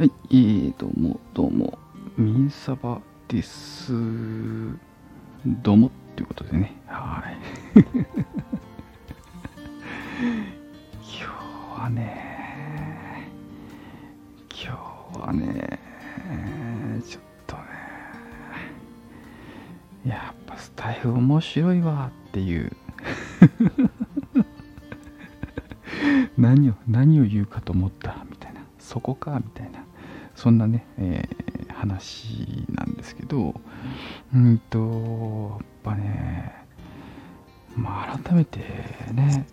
はい、えー、どうも、どうも、ミンサバです。どうも、ということでね、はい。今日はね、今日はね、ちょっとね、やっぱスタイフ面白いわっていう、何を、何を言うかと思ったみたいな、そこかみたいな。そんなね、えー話なんですけど、うんと、やっぱね、まあ、改めてね、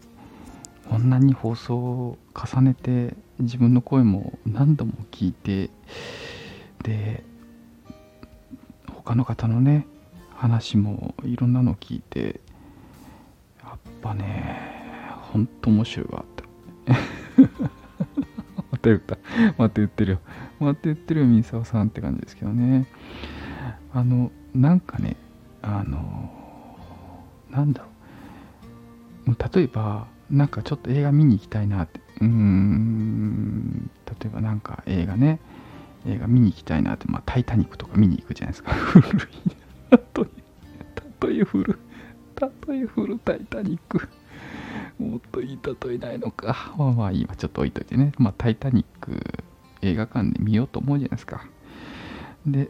こんなに放送を重ねて、自分の声も何度も聞いて、で、他の方のね、話もいろんなのを聞いて、やっぱね、ほんと面白いわって。また言った。また言ってるよ。また言ってるよ、ミサオさんって感じですけどね。あの、なんかね、あの、なんだろう。例えば、なんかちょっと映画見に行きたいなって。うん、例えばなんか映画ね、映画見に行きたいなって、まあ、タイタニックとか見に行くじゃないですか。古い。例え古い。例え古タイタニック。もっといい例えないのか。まあまあいいわ、ちょっと置いといてね。まあ、タイタニック映画館で見ようと思うじゃないですか。で、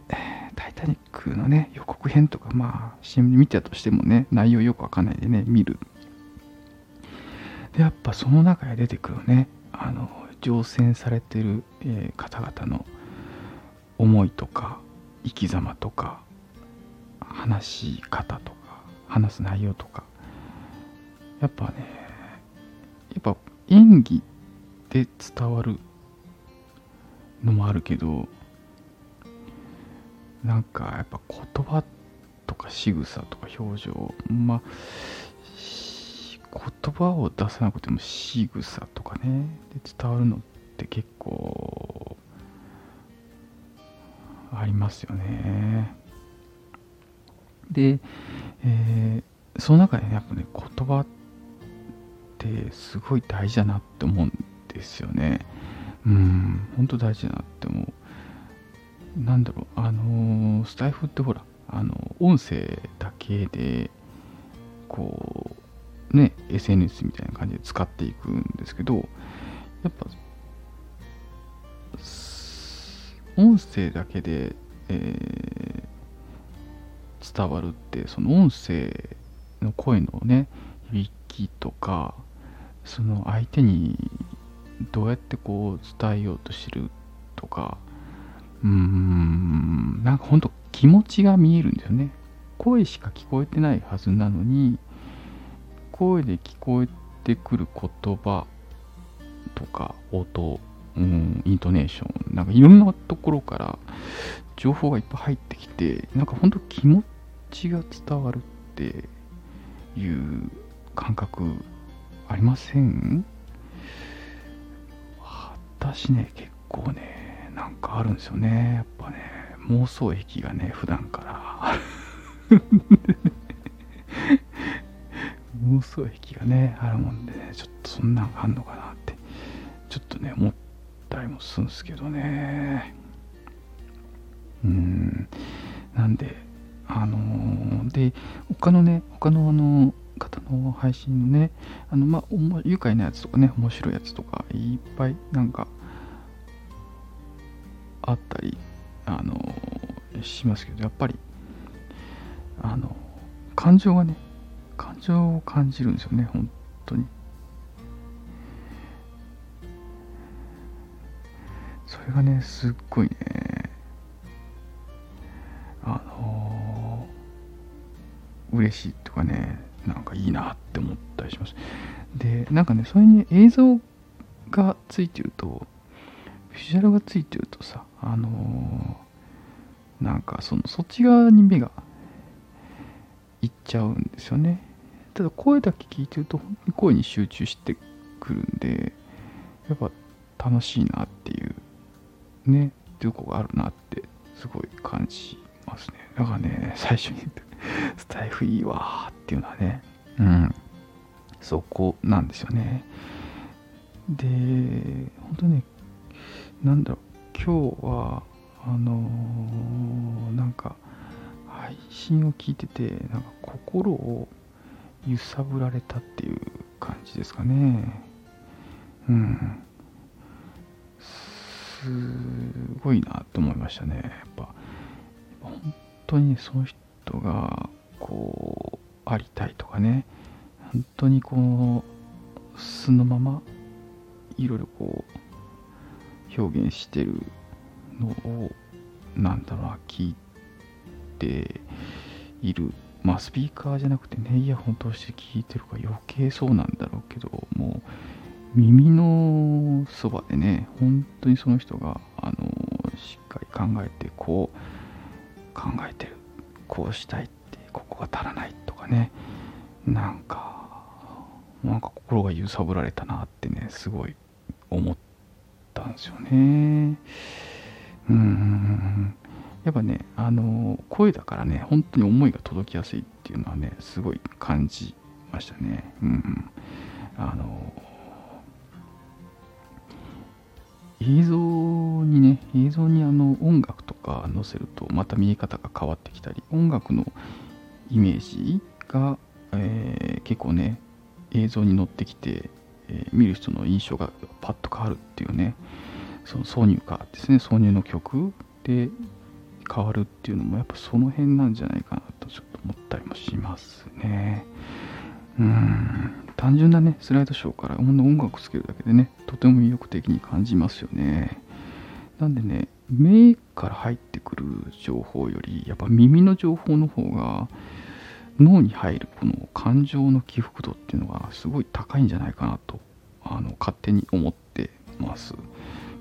タイタニックのね、予告編とか、まあ、CM で見てたとしてもね、内容よくわかんないでね、見る。で、やっぱその中で出てくるね、あの、乗船されてる、えー方々の思いとか、生き様とか、話し方とか、話す内容とか、やっぱね、やっぱ演技で伝わるのもあるけどなんかやっぱ言葉とか仕草とか表情まあ言葉を出さなくても仕草とかねで伝わるのって結構ありますよねで、えーその中でねやっぱね言葉ってすごい大事だなって思うんですよね。うん、本当大事だなって思う。なんだろう、あのスタイフってほら、あの音声だけで、こう、ね、SNS みたいな感じで使っていくんですけど、やっぱ、音声だけで、えー伝わるって、その音声の声のね、響きとか、その相手にどうやってこう伝えようとしてるとか。うーん。なんかほんと気持ちが見えるんですよね。声しか聞こえてないはずなのに声で聞こえてくる言葉とか音うんイントネーションなんかいろんなところから情報がいっぱい入ってきてなんかほんと気持ちが伝わるっていう感覚ありません？私ね結構ねなんかあるんですよね。やっぱね妄想癖がね普段から。妄想癖がね あるもんでねちょっとそんなんあんのかなって。ちょっとね思ったりもするんですけどね。うん。なんであのーで他のね他のあの方の配信のねあのまあ愉快なやつとかね面白いやつとかいっぱいなんかあったりあのしますけどやっぱりあの感情がね感情を感じるんですよね本当に。それがねすっごいねあのー嬉しいとかねなんかいいなって思ったりします。でなんかねそれに映像がついてるとビジュアルがついてるとさあのーなんかそのそっち側に目がいっちゃうんですよね。ただ声だけ聞いてると本当に声に集中してくるんでやっぱ楽しいなっていうねとこがあるなってすごい感じますね。だからね最初に言った スタイフいいわーっていうのはね。うん。そこなんですよね。で本当ねなんだろう。今日はあのー、なんか配信を聞いててなんか心を揺さぶられたっていう感じですかね。うん。すごいなと思いましたね。やっぱ本当にその人がこうありたいとかね。本当にこの素のままいろいろこう表現してるのをなんだろうな聞いている。まあスピーカーじゃなくてねイヤホン通して聞いてるから余計そうなんだろうけどもう耳のそばでね本当にその人があのしっかり考えてこう考えてる。こうしたいってここが足らないとかね。なんかなんか心が揺さぶられたなってねすごい思ったんですよね。うん。やっぱねあの声だからね本当に思いが届きやすいっていうのはねすごい感じましたね。うん。あの映像にね映像にあの音楽とか載せるとまた見え方が変わってきたり音楽のイメージが、えー、結構ね映像に乗ってきて、えー、見る人の印象がパッと変わるっていうねその挿入歌ですね挿入の曲で変わるっていうのもやっぱその辺なんじゃないかなとちょっと思ったりもしますね。うん。単純なねスライドショーから音楽つけるだけでねとても魅力的に感じますよね。なんでね目から入ってくる情報よりやっぱ耳の情報の方が脳に入るこの感情の起伏度っていうのがすごい高いんじゃないかなとあの勝手に思ってます。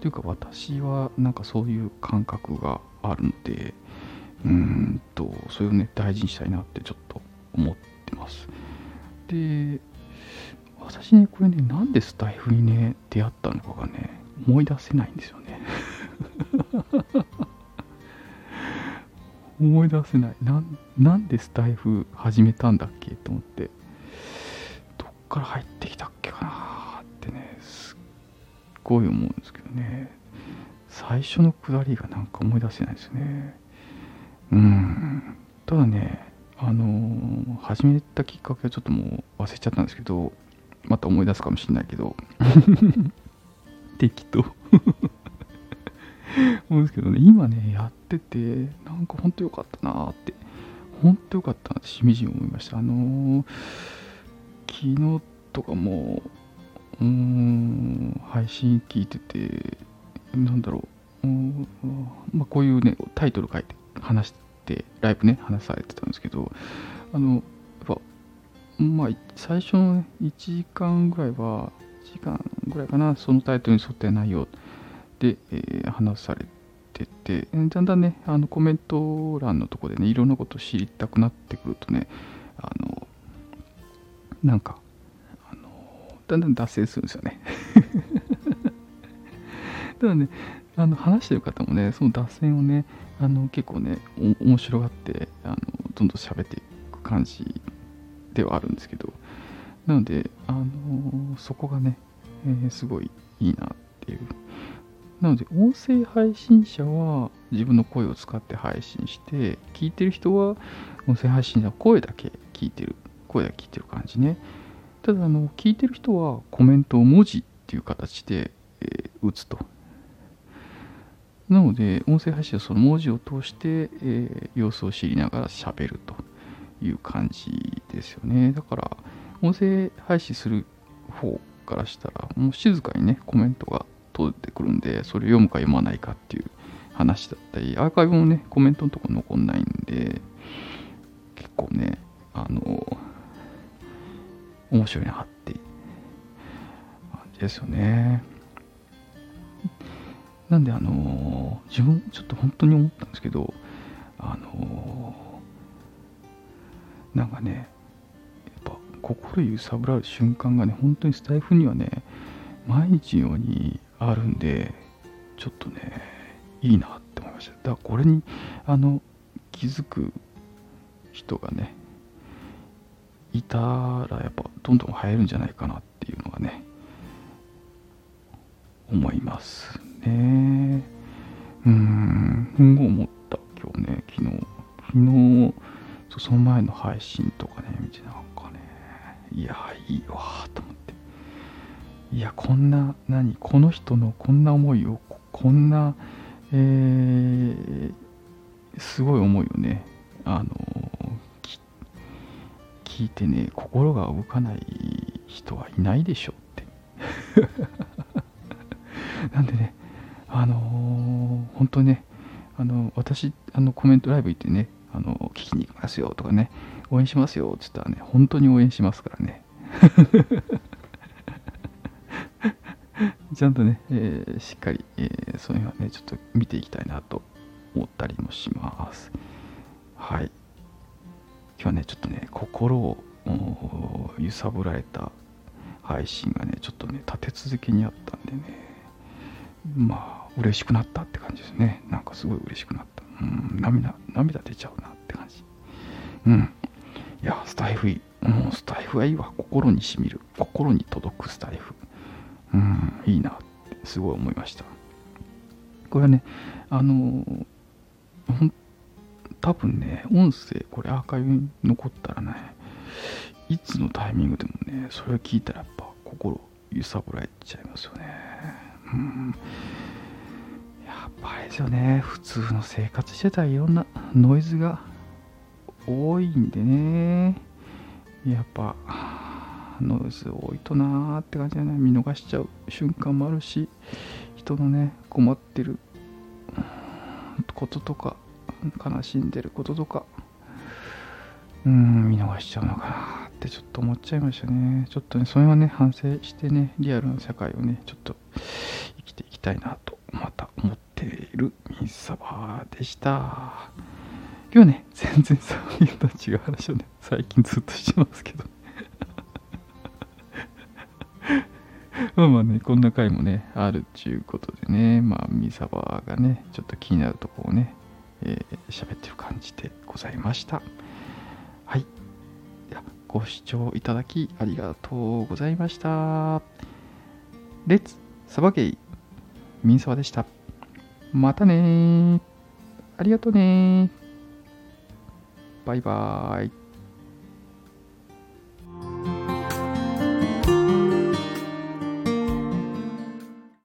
というか私はなんかそういう感覚があるのでうーんとそれをね大事にしたいなってちょっと思ってます。で私ねこれねなんでスタイフにね出会ったのかがね思い出せないんですよね。思い出せないな。なんでスタイフ始めたんだっけと思って、どっから入ってきたっけかなってね、すっごい思うんですけどね。最初のくだりがなんか思い出せないですね。うん。ただね、あのー、始めたきっかけはちょっともう忘れちゃったんですけど、また思い出すかもしれないけど、適当 思うんですけどね、今ね、やってて、なんかほんと良かったなって、ほんと良かったなってしみじみ思いました。あのー、昨日とかも、うーん、配信聞いてて、なんだろう、うんまあ、こういうね、タイトル書いて話して、ライブね、話されてたんですけど、あの、やっぱ、まあ、最初の、ね、1時間ぐらいは、1時間ぐらいかな、そのタイトルに沿った内容で、えー、話されてて、だんだんね、あのコメント欄のとこでね、いろんなこと知りたくなってくるとね、あの、なんか、あの、だんだん脱線するんですよね。た だね、あの話してる方もね、その脱線をね、あの結構ね、面白がって、あのどんどん喋っていく感じではあるんですけど、なので、あのそこがね、えー、すごいいいなっていうなので、音声配信者は自分の声を使って配信して、聞いてる人は音声配信者は声だけ聞いてる、声だけ聞いてる感じね。ただ、あの、聞いてる人はコメントを文字っていう形で、えー、打つと。なので、音声配信はその文字を通して、えー、様子を知りながら喋るという感じですよね。だから、音声配信する方からしたら、もう静かにね、コメントが取ってくるんで、それ読むか読まないかっていう話だったり、アーカイブもね、コメントのとこ残んないんで、結構ね、あの、面白いなって感じですよね。なんで、あの、自分ちょっと本当に思ったんですけど、あの、なんかね、やっぱ心揺さぶられる瞬間がね、本当にスタイフにはね、毎日のようにあるんで、ちょっとね、いいなって思いました。だからこれに、あの、気づく人がね、いたらやっぱどんどん入るんじゃないかなっていうのがね、思いますね。うーん、すごい思った、今日ね、昨日。昨日、その前の配信とかね、見てなんかね、いや、いいわと思って。いや、こんな、何、この人のこんな思いを、こんな、えー、すごい思いをね、あの聞いてね、心が動かない人はいないでしょうって。なんでね、あのー本当ね、あの私、あのコメントライブ行ってね、あの聞きに行きますよとかね、応援しますよって言ったらね、本当に応援しますからね。ちゃんとね、えーしっかり、えーそういうのはね、ちょっと見ていきたいなと思ったりもします。はい。今日はね、ちょっとね、心を揺さぶられた配信がね、ちょっとね、立て続けにあったんでね、まあ、嬉しくなったって感じですね。なんかすごい嬉しくなった。うん、涙、涙出ちゃうなって感じ。うん。いや、スタイフいい。もうスタイフはいいわ。心にしみる。心に届くスタイフ。うん、いいなってすごい思いました。これはね、あの多分ね、音声、これアーカイブに残ったらね、いつのタイミングでもね、それを聞いたらやっぱ心揺さぶられちゃいますよね。うん。やっぱあれですよね、普通の生活してたらいろんなノイズが多いんでね、やっぱ、ノイズ多いとなーって感じでね、見逃しちゃう瞬間もあるし、人のね、困ってることとか、悲しんでることとか、うん、見逃しちゃうのかなってちょっと思っちゃいましたね。ちょっとね、それはね、反省してね、リアルな世界をね、ちょっと生きていきたいなと、また思っているミンサバでした。今日ね、全然そういうと違う話をね、最近ずっとしてますけど。まあまあね、こんな回もね、あるっていうことでね、まあ、ミサバがね、ちょっと気になるとこをね、えー喋ってる感じでございました。はい。ではご視聴いただきありがとうございました。レッツサバゲイミンサバでした。またね。ありがとうね。バイバーイ。